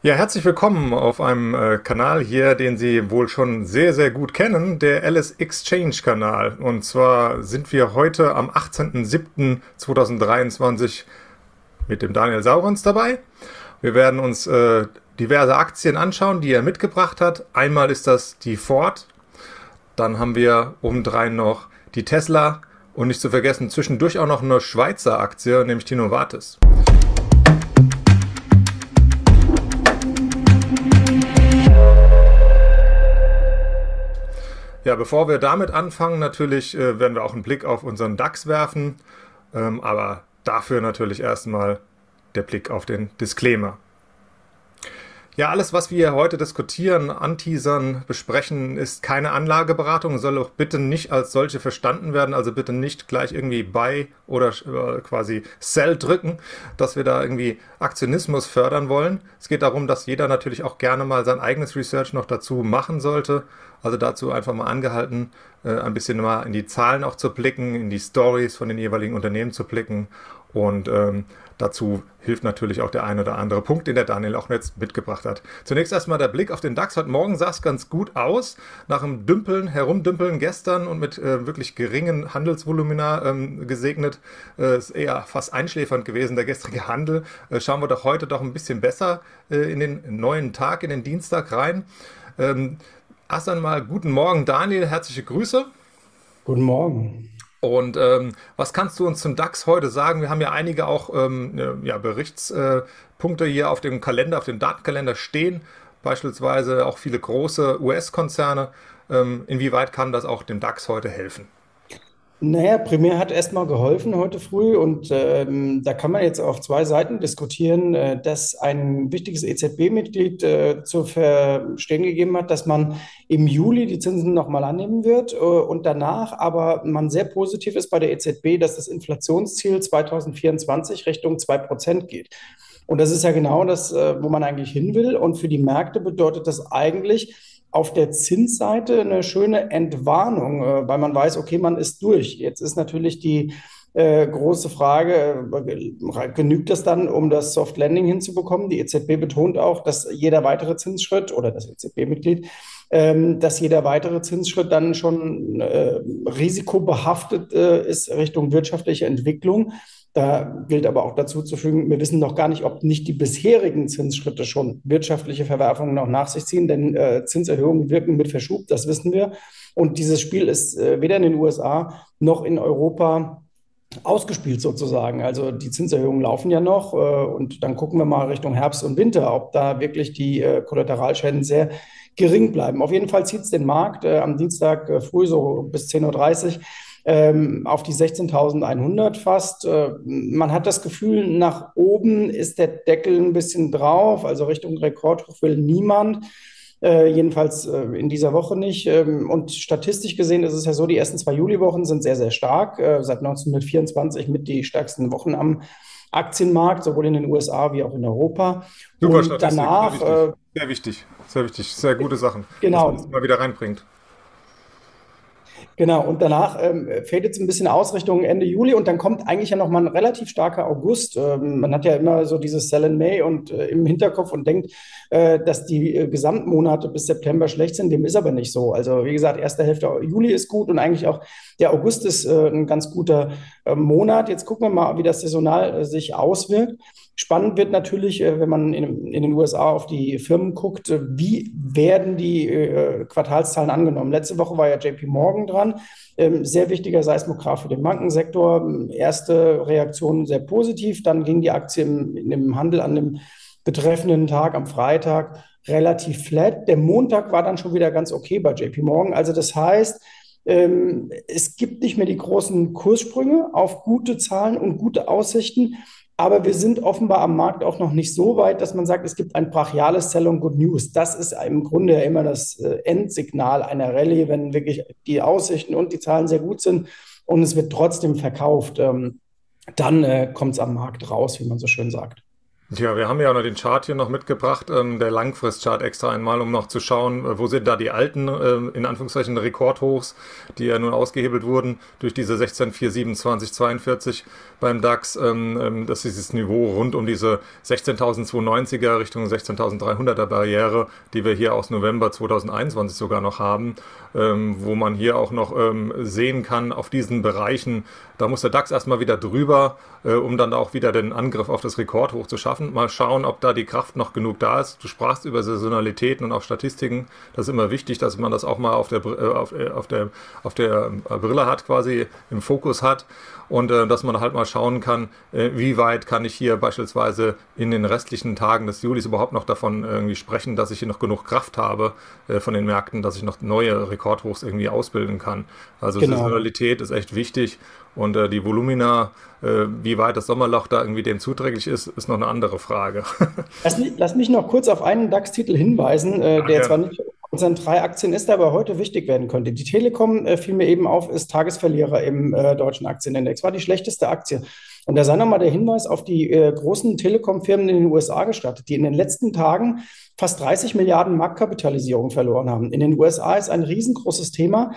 Ja, herzlich willkommen auf einem äh, Kanal hier, den Sie wohl schon sehr, sehr gut kennen, der Alice Exchange Kanal. Und zwar sind wir heute am 18.07.2023 mit dem Daniel Saurons dabei. Wir werden uns äh, diverse Aktien anschauen, die er mitgebracht hat. Einmal ist das die Ford, dann haben wir obendrein noch die Tesla und nicht zu vergessen zwischendurch auch noch eine Schweizer Aktie, nämlich die Novartis. Ja, bevor wir damit anfangen, natürlich äh, werden wir auch einen Blick auf unseren DAX werfen, ähm, aber dafür natürlich erstmal der Blick auf den Disclaimer. Ja, alles, was wir heute diskutieren, anteasern, besprechen, ist keine Anlageberatung, soll auch bitte nicht als solche verstanden werden. Also bitte nicht gleich irgendwie Buy oder äh, quasi Sell drücken, dass wir da irgendwie Aktionismus fördern wollen. Es geht darum, dass jeder natürlich auch gerne mal sein eigenes Research noch dazu machen sollte. Also dazu einfach mal angehalten, äh, ein bisschen mal in die Zahlen auch zu blicken, in die Stories von den jeweiligen Unternehmen zu blicken und ähm, dazu hilft natürlich auch der ein oder andere Punkt, den der Daniel auch jetzt mitgebracht hat. Zunächst erstmal der Blick auf den DAX. Heute Morgen sah es ganz gut aus. Nach dem Dümpeln, Herumdümpeln gestern und mit äh, wirklich geringen Handelsvolumina ähm, gesegnet, äh, ist eher fast einschläfernd gewesen, der gestrige Handel. Äh, schauen wir doch heute doch ein bisschen besser äh, in den neuen Tag, in den Dienstag rein. Ähm, erst einmal guten Morgen, Daniel. Herzliche Grüße. Guten Morgen. Und ähm, was kannst du uns zum DAX heute sagen? Wir haben ja einige auch ähm, ja, Berichtspunkte äh, hier auf dem Kalender, auf dem Datenkalender stehen, beispielsweise auch viele große US-Konzerne. Ähm, inwieweit kann das auch dem DAX heute helfen? Naja, primär hat erstmal geholfen heute früh und ähm, da kann man jetzt auf zwei Seiten diskutieren, äh, dass ein wichtiges EZB-Mitglied äh, zu verstehen gegeben hat, dass man im Juli die Zinsen nochmal annehmen wird äh, und danach aber man sehr positiv ist bei der EZB, dass das Inflationsziel 2024 Richtung 2% geht. Und das ist ja genau das, äh, wo man eigentlich hin will. Und für die Märkte bedeutet das eigentlich, auf der Zinsseite eine schöne Entwarnung, äh, weil man weiß, okay, man ist durch. Jetzt ist natürlich die äh, große Frage, äh, genügt das dann, um das Soft Landing hinzubekommen? Die EZB betont auch, dass jeder weitere Zinsschritt oder das EZB-Mitglied, ähm, dass jeder weitere Zinsschritt dann schon äh, risikobehaftet äh, ist Richtung wirtschaftliche Entwicklung. Da gilt aber auch dazu zu fügen, wir wissen noch gar nicht, ob nicht die bisherigen Zinsschritte schon wirtschaftliche Verwerfungen noch nach sich ziehen, denn äh, Zinserhöhungen wirken mit Verschub, das wissen wir. Und dieses Spiel ist äh, weder in den USA noch in Europa ausgespielt sozusagen. Also die Zinserhöhungen laufen ja noch äh, und dann gucken wir mal Richtung Herbst und Winter, ob da wirklich die äh, Kollateralschäden sehr gering bleiben. Auf jeden Fall zieht es den Markt äh, am Dienstag äh, früh so bis 10.30 Uhr ähm, auf die 16.100 fast. Äh, man hat das Gefühl, nach oben ist der Deckel ein bisschen drauf, also Richtung Rekordhoch will niemand. Äh, jedenfalls äh, in dieser Woche nicht. Ähm, und statistisch gesehen ist es ja so, die ersten zwei Juliwochen sind sehr, sehr stark. Äh, seit 1924 mit die stärksten Wochen am Aktienmarkt, sowohl in den USA wie auch in Europa. Super und danach. Sehr wichtig. sehr wichtig, sehr wichtig, sehr gute Sachen, genau. dass man das mal wieder reinbringt. Genau, und danach ähm, fällt jetzt ein bisschen aus Richtung Ende Juli und dann kommt eigentlich ja nochmal ein relativ starker August. Ähm, man hat ja immer so dieses Sell in May und äh, im Hinterkopf und denkt, äh, dass die äh, Gesamtmonate bis September schlecht sind. Dem ist aber nicht so. Also wie gesagt, erste Hälfte Juli ist gut und eigentlich auch der August ist äh, ein ganz guter äh, Monat. Jetzt gucken wir mal, wie das saisonal äh, sich auswirkt. Spannend wird natürlich, äh, wenn man in, den USA auf die Firmen guckt, äh, wie werden die äh, Quartalszahlen angenommen. Letzte Woche war ja JP Morgan dran, ähm, sehr wichtiger Seismograph für den Bankensektor. Erste Reaktion sehr positiv, dann ging die Aktie im, im Handel an dem betreffenden Tag am Freitag relativ flat. Der Montag war dann schon wieder ganz okay bei JP Morgan. Also das heißt, ähm, es gibt nicht mehr die großen Kurssprünge auf gute Zahlen und gute Aussichten. Aber wir sind offenbar am Markt auch noch nicht so weit, dass man sagt, es gibt ein brachiales Sell on Good News. Das ist im Grunde ja immer das äh, Endsignal einer Rallye, wenn wirklich die Aussichten und die Zahlen sehr gut sind und es wird trotzdem verkauft. Ähm, dann äh, kommt es am Markt raus, wie man so schön sagt. Ja, wir haben ja noch den Chart hier noch mitgebracht, ähm, der Langfristchart extra einmal, um noch zu schauen, äh, wo sind da die alten, äh, in Anführungszeichen, Rekordhochs, die ja nun ausgehebelt wurden durch diese 16.427.42 beim DAX. Ähm, ähm, das ist dieses Niveau rund um diese 16.290er Richtung 16.300er Barriere, die wir hier aus November 2021 sogar noch haben, ähm, wo man hier auch noch ähm, sehen kann, auf diesen Bereichen, da muss der DAX erstmal wieder drüber, äh, um dann auch wieder den Angriff auf das Rekordhoch zu schaffen. Mal schauen, ob da die Kraft noch genug da ist. Du sprachst über Saisonalitäten und auch Statistiken. Das ist immer wichtig, dass man das auch mal auf der, äh, auf, äh, auf der, auf der äh, Brille hat, quasi im Fokus hat. Und äh, dass man halt mal schauen kann, äh, wie weit kann ich hier beispielsweise in den restlichen Tagen des Julis überhaupt noch davon irgendwie sprechen, dass ich hier noch genug Kraft habe äh, von den Märkten, dass ich noch neue Rekordhochs irgendwie ausbilden kann. Also genau. Saisonalität ist echt wichtig. Und äh, die Volumina, äh, wie weit das Sommerloch da irgendwie dem zuträglich ist, ist noch eine andere Frage. lass, mich, lass mich noch kurz auf einen DAX-Titel hinweisen, äh, der ja. zwar nicht unseren drei Aktien ist, der aber heute wichtig werden könnte. Die Telekom äh, fiel mir eben auf, ist Tagesverlierer im äh, deutschen Aktienindex, war die schlechteste Aktie. Und da sei nochmal der Hinweis auf die äh, großen Telekom-Firmen in den USA gestattet, die in den letzten Tagen fast 30 Milliarden Marktkapitalisierung verloren haben. In den USA ist ein riesengroßes Thema,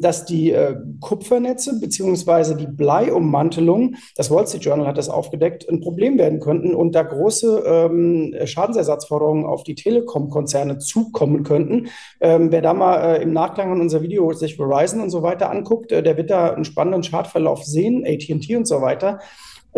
dass die äh, Kupfernetze beziehungsweise die Bleiummantelung, das Wall Street Journal hat das aufgedeckt, ein Problem werden könnten und da große ähm, Schadensersatzforderungen auf die Telekom-Konzerne zukommen könnten. Ähm, wer da mal äh, im Nachklang an unser Video sich Verizon und so weiter anguckt, äh, der wird da einen spannenden Chartverlauf sehen, AT&T und so weiter.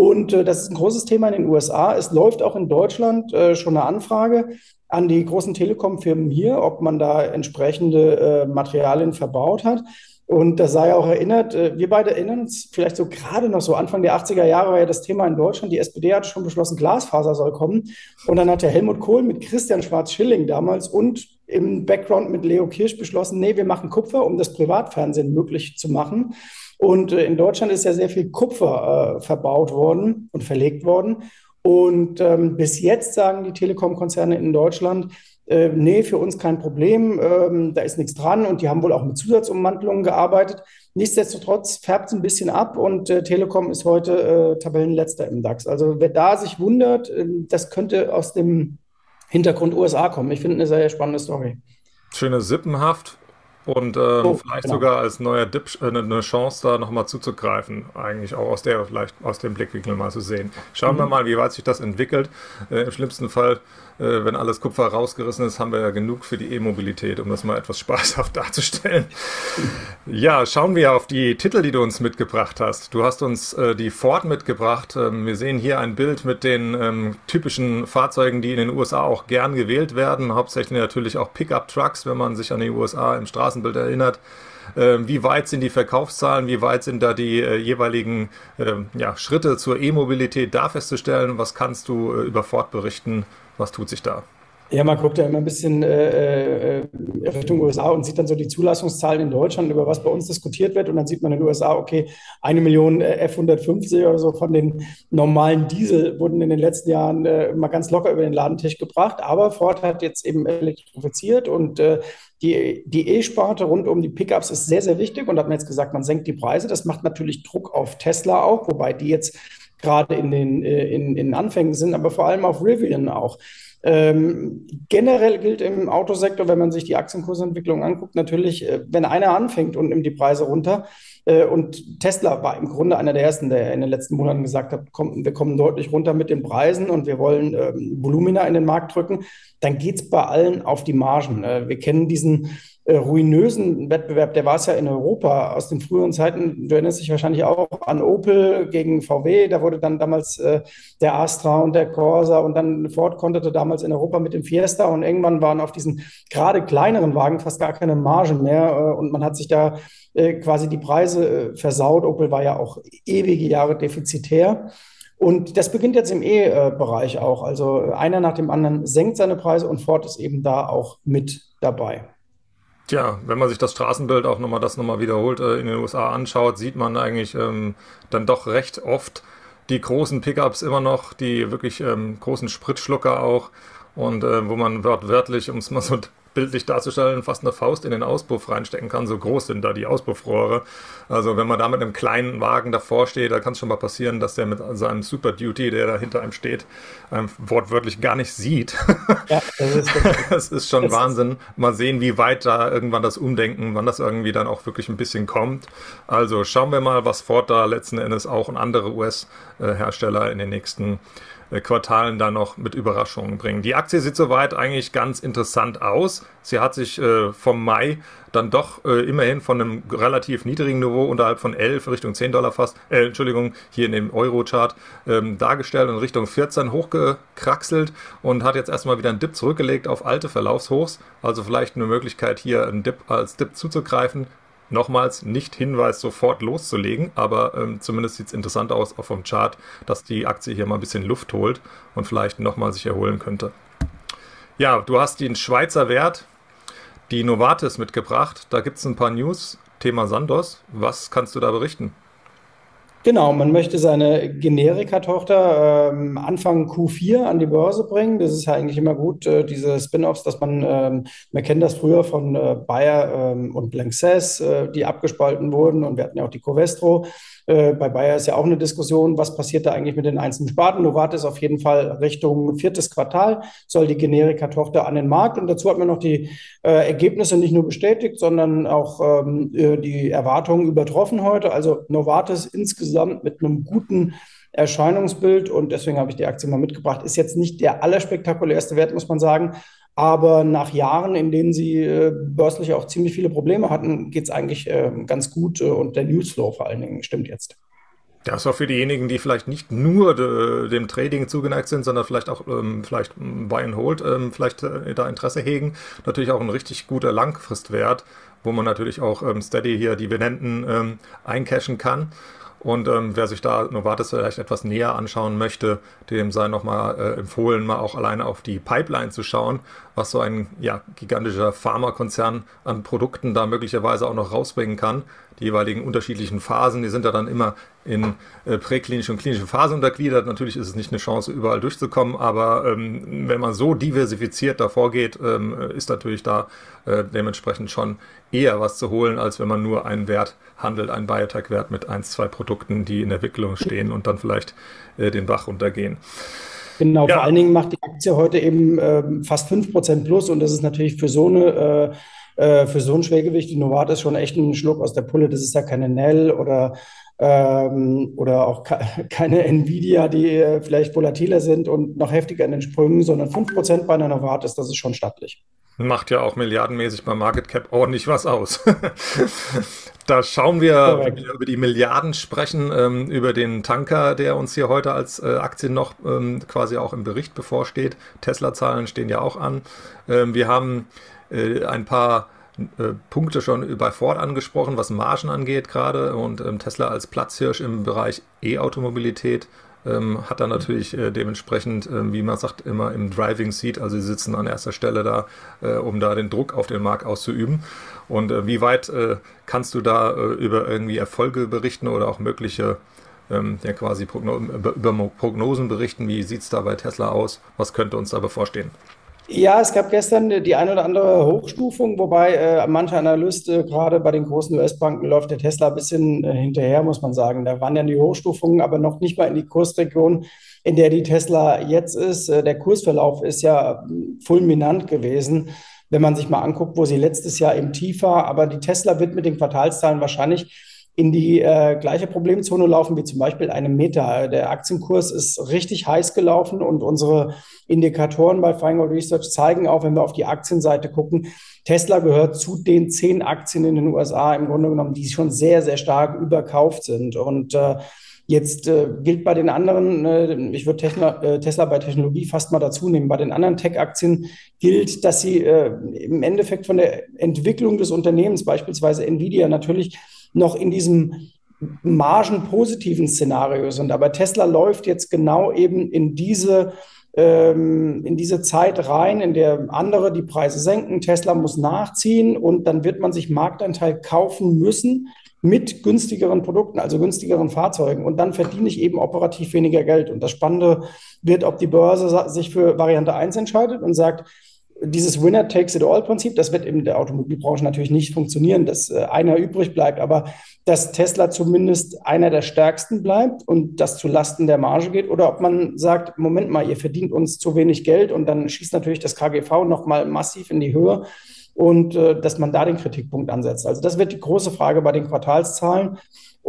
Und äh, das ist ein großes Thema in den USA. Es läuft auch in Deutschland äh, schon eine Anfrage an die großen Telekom-Firmen hier, ob man da entsprechende äh, Materialien verbaut hat. Und da sei auch erinnert, äh, wir beide erinnern uns vielleicht so gerade noch so, Anfang der 80er Jahre war ja das Thema in Deutschland, die SPD hat schon beschlossen, Glasfaser soll kommen. Und dann hat der Helmut Kohl mit Christian Schwarz-Schilling damals und im Background mit Leo Kirsch beschlossen, nee, wir machen Kupfer, um das Privatfernsehen möglich zu machen. Und äh, in Deutschland ist ja sehr viel Kupfer äh, verbaut worden und verlegt worden. Und ähm, bis jetzt sagen die Telekom-Konzerne in Deutschland, äh, nee, für uns kein Problem, ähm, da ist nichts dran und die haben wohl auch mit Zusatzummantelungen gearbeitet. Nichtsdestotrotz färbt es ein bisschen ab und äh, Telekom ist heute äh, Tabellenletzter im DAX. Also wer da sich wundert, äh, das könnte aus dem Hintergrund USA kommen. Ich finde eine sehr spannende Story. Schöne Sippenhaft und ähm, oh, vielleicht genau. sogar als neuer Dip äh, eine Chance, da nochmal zuzugreifen. Eigentlich auch aus der vielleicht aus dem Blickwinkel mal zu sehen. Schauen mhm. wir mal, wie weit sich das entwickelt. Äh, Im schlimmsten Fall äh, wenn alles Kupfer rausgerissen ist, haben wir ja genug für die E-Mobilität, um das mal etwas spaßhaft darzustellen. Ja, schauen wir auf die Titel, die du uns mitgebracht hast. Du hast uns äh, die Ford mitgebracht. Ähm, wir sehen hier ein Bild mit den ähm, typischen Fahrzeugen, die in den USA auch gern gewählt werden. Hauptsächlich natürlich auch Pickup-Trucks, wenn man sich an die USA im Straßenbild erinnert. Ähm, wie weit sind die Verkaufszahlen? Wie weit sind da die äh, jeweiligen äh, ja, Schritte zur E-Mobilität da festzustellen? Was kannst du äh, über Ford berichten? Was tut sich da? Ja, man guckt ja immer ein bisschen äh, äh Richtung USA und sieht dann so die Zulassungszahlen in Deutschland, über was bei uns diskutiert wird. Und dann sieht man in den USA, okay, eine Million äh, F-150 oder so von den normalen Diesel wurden in den letzten Jahren äh, mal ganz locker über den Ladentisch gebracht. Aber Ford hat jetzt eben elektrifiziert und äh, die, die E-Sparte rund um die Pickups ist sehr, sehr wichtig. Und hat man jetzt gesagt, man senkt die Preise. Das macht natürlich Druck auf Tesla auch, wobei die jetzt gerade in den äh, in, in Anfängen sind, aber vor allem auf Rivian auch. Ähm, generell gilt im Autosektor, wenn man sich die Aktienkursentwicklung anguckt, natürlich, äh, wenn einer anfängt und nimmt die Preise runter, und Tesla war im Grunde einer der ersten, der in den letzten Monaten gesagt hat, komm, wir kommen deutlich runter mit den Preisen und wir wollen ähm, Volumina in den Markt drücken, dann geht es bei allen auf die Margen. Äh, wir kennen diesen äh, ruinösen Wettbewerb, der war es ja in Europa aus den früheren Zeiten. Du erinnerst dich wahrscheinlich auch an Opel gegen VW. Da wurde dann damals äh, der Astra und der Corsa und dann Ford konterte damals in Europa mit dem Fiesta und irgendwann waren auf diesen gerade kleineren Wagen fast gar keine Margen mehr äh, und man hat sich da äh, quasi die Preise äh, versaut. Opel war ja auch ewige Jahre defizitär. Und das beginnt jetzt im E-Bereich auch. Also einer nach dem anderen senkt seine Preise und Ford ist eben da auch mit dabei. Tja, wenn man sich das Straßenbild auch nochmal, das nochmal wiederholt äh, in den USA anschaut, sieht man eigentlich ähm, dann doch recht oft die großen Pickups immer noch, die wirklich ähm, großen Spritschlucker auch und äh, wo man wörtlich, um es mal so bildlich darzustellen, fast eine Faust in den Auspuff reinstecken kann. So groß sind da die Auspuffrohre. Also wenn man da mit einem kleinen Wagen davor steht, da kann es schon mal passieren, dass der mit seinem Super Duty, der da hinter einem steht, einem wortwörtlich gar nicht sieht. Ja, das ist, das ist schon das Wahnsinn. Mal sehen, wie weit da irgendwann das Umdenken, wann das irgendwie dann auch wirklich ein bisschen kommt. Also schauen wir mal, was Ford da letzten Endes auch und andere US-Hersteller in den nächsten äh, Quartalen da noch mit Überraschungen bringen. Die Aktie sieht soweit eigentlich ganz interessant aus. Sie hat sich äh, vom Mai dann doch äh, immerhin von einem relativ niedrigen Niveau unterhalb von 11 Richtung 10 Dollar fast, äh, Entschuldigung, hier in dem Euro-Chart ähm, dargestellt und Richtung 14 hochgekraxelt und hat jetzt erstmal wieder einen Dip zurückgelegt auf alte Verlaufshochs. Also vielleicht eine Möglichkeit hier einen Dip als Dip zuzugreifen. Nochmals nicht Hinweis, sofort loszulegen, aber ähm, zumindest sieht es interessant aus, auch vom Chart, dass die Aktie hier mal ein bisschen Luft holt und vielleicht nochmal sich erholen könnte. Ja, du hast den Schweizer Wert, die Novartis mitgebracht. Da gibt es ein paar News. Thema Sandos. Was kannst du da berichten? Genau, man möchte seine Generika-Tochter ähm, Anfang Q4 an die Börse bringen. Das ist ja eigentlich immer gut, äh, diese Spin-offs, dass man, ähm, man kennt das früher von äh, Bayer ähm, und Lanxess, äh, die abgespalten wurden und wir hatten ja auch die Covestro. Äh, bei Bayer ist ja auch eine Diskussion, was passiert da eigentlich mit den einzelnen Sparten. Novartis auf jeden Fall Richtung viertes Quartal soll die Generika-Tochter an den Markt. Und dazu hat man noch die äh, Ergebnisse nicht nur bestätigt, sondern auch ähm, äh, die Erwartungen übertroffen heute. Also Novartis insgesamt mit einem guten Erscheinungsbild und deswegen habe ich die Aktie mal mitgebracht. Ist jetzt nicht der allerspektakulärste Wert, muss man sagen. Aber nach Jahren, in denen sie äh, börslich auch ziemlich viele Probleme hatten, geht es eigentlich äh, ganz gut äh, und der Newsflow vor allen Dingen stimmt jetzt. Das ist auch für diejenigen, die vielleicht nicht nur de, dem Trading zugeneigt sind, sondern vielleicht auch ähm, vielleicht Buy and Hold, ähm, vielleicht äh, da Interesse hegen, natürlich auch ein richtig guter Langfristwert, wo man natürlich auch ähm, steady hier Dividenden ähm, eincashen kann. Und ähm, wer sich da Novartis vielleicht etwas näher anschauen möchte, dem sei nochmal äh, empfohlen, mal auch alleine auf die Pipeline zu schauen, was so ein ja, gigantischer Pharmakonzern an Produkten da möglicherweise auch noch rausbringen kann die jeweiligen unterschiedlichen Phasen, die sind ja dann immer in äh, präklinische und klinische Phasen untergliedert. Natürlich ist es nicht eine Chance, überall durchzukommen, aber ähm, wenn man so diversifiziert davor geht, ähm, ist natürlich da äh, dementsprechend schon eher was zu holen, als wenn man nur einen Wert handelt, einen Biotech-Wert mit ein, zwei Produkten, die in der Entwicklung stehen und dann vielleicht äh, den Bach runtergehen. Genau, ja. vor allen Dingen macht die Aktie heute eben äh, fast 5% plus und das ist natürlich für so eine äh, äh, für so ein Schwergewicht, die Novartis schon echt einen Schluck aus der Pulle. Das ist ja keine Nell oder, ähm, oder auch keine Nvidia, die äh, vielleicht volatiler sind und noch heftiger in den Sprüngen, sondern 5% bei einer Novartis, das ist schon stattlich. Macht ja auch milliardenmäßig beim Market Cap ordentlich was aus. da schauen wir, wenn wir über die Milliarden sprechen, ähm, über den Tanker, der uns hier heute als äh, Aktien noch ähm, quasi auch im Bericht bevorsteht. Tesla-Zahlen stehen ja auch an. Ähm, wir haben äh, ein paar äh, Punkte schon bei Ford angesprochen, was Margen angeht gerade und ähm, Tesla als Platzhirsch im Bereich E-Automobilität ähm, hat dann natürlich äh, dementsprechend, äh, wie man sagt, immer im Driving Seat, also sie sitzen an erster Stelle da, äh, um da den Druck auf den Markt auszuüben. Und äh, wie weit äh, kannst du da über irgendwie Erfolge berichten oder auch mögliche ähm, ja quasi Progno über Prognosen berichten? Wie sieht es da bei Tesla aus? Was könnte uns da bevorstehen? Ja, es gab gestern die eine oder andere Hochstufung, wobei äh, manche Analysten, gerade bei den großen US-Banken, läuft der Tesla ein bisschen äh, hinterher, muss man sagen. Da waren ja die Hochstufungen, aber noch nicht mal in die Kursregion, in der die Tesla jetzt ist. Äh, der Kursverlauf ist ja fulminant gewesen, wenn man sich mal anguckt, wo sie letztes Jahr im Tief war. Aber die Tesla wird mit den Quartalszahlen wahrscheinlich in die äh, gleiche Problemzone laufen wie zum Beispiel eine Meta. Der Aktienkurs ist richtig heiß gelaufen und unsere Indikatoren bei Feingold Research zeigen auch, wenn wir auf die Aktienseite gucken, Tesla gehört zu den zehn Aktien in den USA im Grunde genommen, die schon sehr, sehr stark überkauft sind. Und äh, Jetzt äh, gilt bei den anderen, äh, ich würde Tesla, äh, Tesla, bei Technologie fast mal dazu nehmen, bei den anderen Tech-Aktien gilt, dass sie äh, im Endeffekt von der Entwicklung des Unternehmens, beispielsweise Nvidia, natürlich noch in diesem margenpositiven Szenario sind. Aber Tesla läuft jetzt genau eben in diese ähm, in diese Zeit rein, in der andere die Preise senken, Tesla muss nachziehen und dann wird man sich Marktanteil kaufen müssen mit günstigeren Produkten, also günstigeren Fahrzeugen. Und dann verdiene ich eben operativ weniger Geld. Und das Spannende wird, ob die Börse sich für Variante 1 entscheidet und sagt, dieses Winner takes it all Prinzip, das wird in der Automobilbranche natürlich nicht funktionieren, dass äh, einer übrig bleibt, aber dass Tesla zumindest einer der stärksten bleibt und das zu Lasten der Marge geht oder ob man sagt, Moment mal, ihr verdient uns zu wenig Geld und dann schießt natürlich das KGV nochmal massiv in die Höhe und äh, dass man da den Kritikpunkt ansetzt. Also das wird die große Frage bei den Quartalszahlen.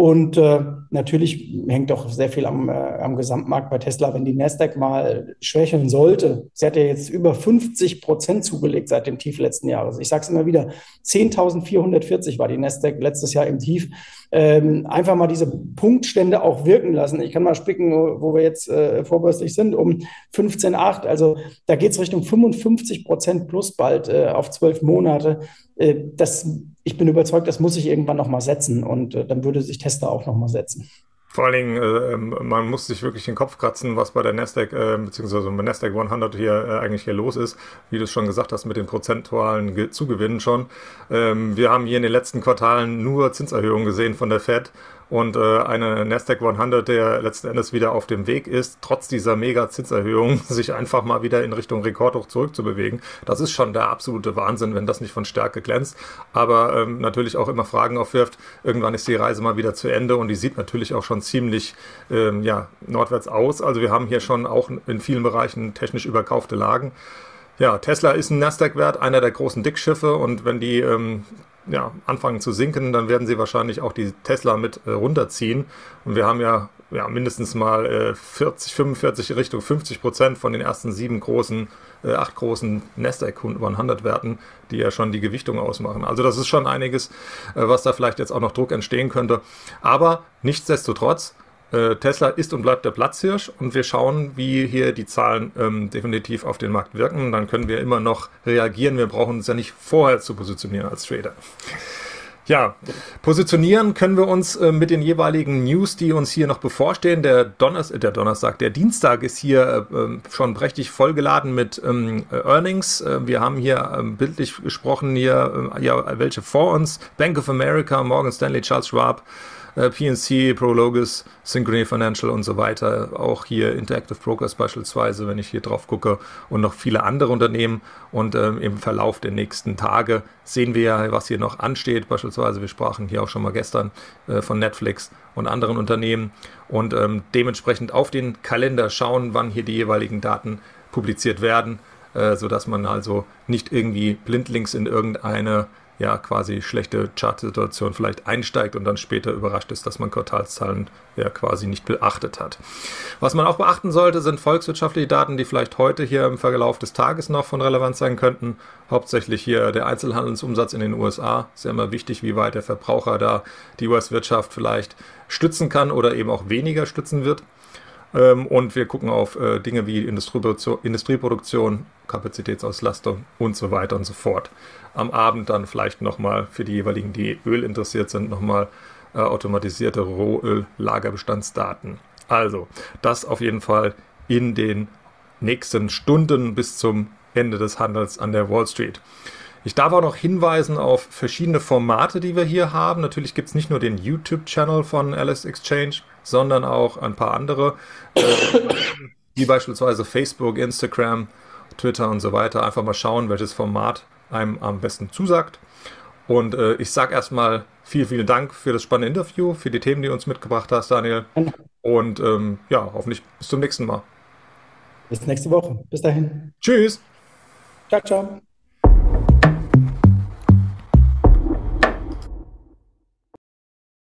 Und äh, natürlich hängt doch sehr viel am, äh, am Gesamtmarkt bei Tesla, wenn die Nasdaq mal schwächeln sollte. Sie hat ja jetzt über 50 Prozent zugelegt seit dem Tief letzten Jahres. Ich sage es immer wieder, 10.440 war die Nasdaq letztes Jahr im Tief. Ähm, einfach mal diese Punktstände auch wirken lassen. Ich kann mal spicken, wo wir jetzt äh, vorbörslich sind, um 15,8. Also da geht es Richtung 55 Prozent plus bald äh, auf zwölf Monate. Äh, das ich bin überzeugt, das muss sich irgendwann nochmal setzen und äh, dann würde sich Tesla auch nochmal setzen. Vor allen Dingen, äh, man muss sich wirklich den Kopf kratzen, was bei der Nasdaq, äh, beziehungsweise bei Nasdaq 100 hier äh, eigentlich hier los ist. Wie du es schon gesagt hast, mit den prozentualen Ge Zugewinnen schon. Ähm, wir haben hier in den letzten Quartalen nur Zinserhöhungen gesehen von der Fed und äh, eine Nasdaq 100, der letzten Endes wieder auf dem Weg ist, trotz dieser mega Zinserhöhung, sich einfach mal wieder in Richtung Rekordhoch zurückzubewegen. Das ist schon der absolute Wahnsinn, wenn das nicht von Stärke glänzt, aber ähm, natürlich auch immer Fragen aufwirft. Irgendwann ist die Reise mal wieder zu Ende und die sieht natürlich auch schon ziemlich ähm, ja, nordwärts aus. Also wir haben hier schon auch in vielen Bereichen technisch überkaufte Lagen. Ja, Tesla ist ein Nasdaq-Wert, einer der großen Dickschiffe und wenn die ähm, ja, anfangen zu sinken, dann werden sie wahrscheinlich auch die Tesla mit äh, runterziehen. Und wir haben ja, ja mindestens mal äh, 40, 45 Richtung 50 Prozent von den ersten sieben großen, äh, acht großen Nasdaq 100 Werten, die ja schon die Gewichtung ausmachen. Also das ist schon einiges, äh, was da vielleicht jetzt auch noch Druck entstehen könnte. Aber nichtsdestotrotz, äh, Tesla ist und bleibt der Platzhirsch und wir schauen, wie hier die Zahlen ähm, definitiv auf den Markt wirken. Dann können wir immer noch reagieren. Wir brauchen uns ja nicht vorher zu positionieren als Trader. Ja, positionieren können wir uns äh, mit den jeweiligen News, die uns hier noch bevorstehen. Der, Donners äh, der Donnerstag, der Dienstag ist hier äh, schon prächtig vollgeladen mit ähm, Earnings. Äh, wir haben hier ähm, bildlich gesprochen hier, äh, ja, welche vor uns. Bank of America, Morgan Stanley, Charles Schwab, äh, PNC, Prologis, Synchrony Financial und so weiter. Auch hier Interactive Brokers beispielsweise, wenn ich hier drauf gucke und noch viele andere Unternehmen. Und ähm, im Verlauf der nächsten Tage sehen wir ja, was hier noch ansteht. Beispielsweise, wir sprachen hier auch schon mal gestern äh, von Netflix und anderen Unternehmen und ähm, dementsprechend auf den Kalender schauen, wann hier die jeweiligen Daten publiziert werden, äh, sodass man also nicht irgendwie blindlings in irgendeine ja quasi schlechte Chartsituation vielleicht einsteigt und dann später überrascht ist, dass man Quartalszahlen ja quasi nicht beachtet hat. Was man auch beachten sollte, sind volkswirtschaftliche Daten, die vielleicht heute hier im Verlauf des Tages noch von Relevanz sein könnten. Hauptsächlich hier der Einzelhandelsumsatz in den USA. Ist ja immer wichtig, wie weit der Verbraucher da die US-Wirtschaft vielleicht stützen kann oder eben auch weniger stützen wird. Ähm, und wir gucken auf äh, Dinge wie Industrieproduktion, Industrieproduktion, Kapazitätsauslastung und so weiter und so fort. Am Abend dann vielleicht nochmal für die jeweiligen, die Öl interessiert sind, nochmal äh, automatisierte Rohöl-Lagerbestandsdaten. Also, das auf jeden Fall in den nächsten Stunden bis zum Ende des Handels an der Wall Street. Ich darf auch noch hinweisen auf verschiedene Formate, die wir hier haben. Natürlich gibt es nicht nur den YouTube-Channel von Alice Exchange, sondern auch ein paar andere, äh, wie beispielsweise Facebook, Instagram, Twitter und so weiter. Einfach mal schauen, welches Format einem am besten zusagt. Und äh, ich sage erstmal vielen, vielen Dank für das spannende Interview, für die Themen, die du uns mitgebracht hast, Daniel. Und ähm, ja, hoffentlich bis zum nächsten Mal. Bis nächste Woche. Bis dahin. Tschüss. Ciao, ciao.